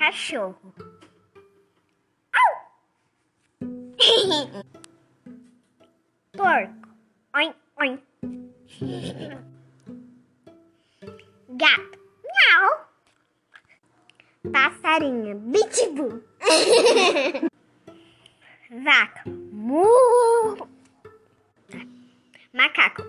cachorro. Porco. Oin, oin. Gato. Miau. Passarinho. Bitibu. Vaca. Mu. Macaco.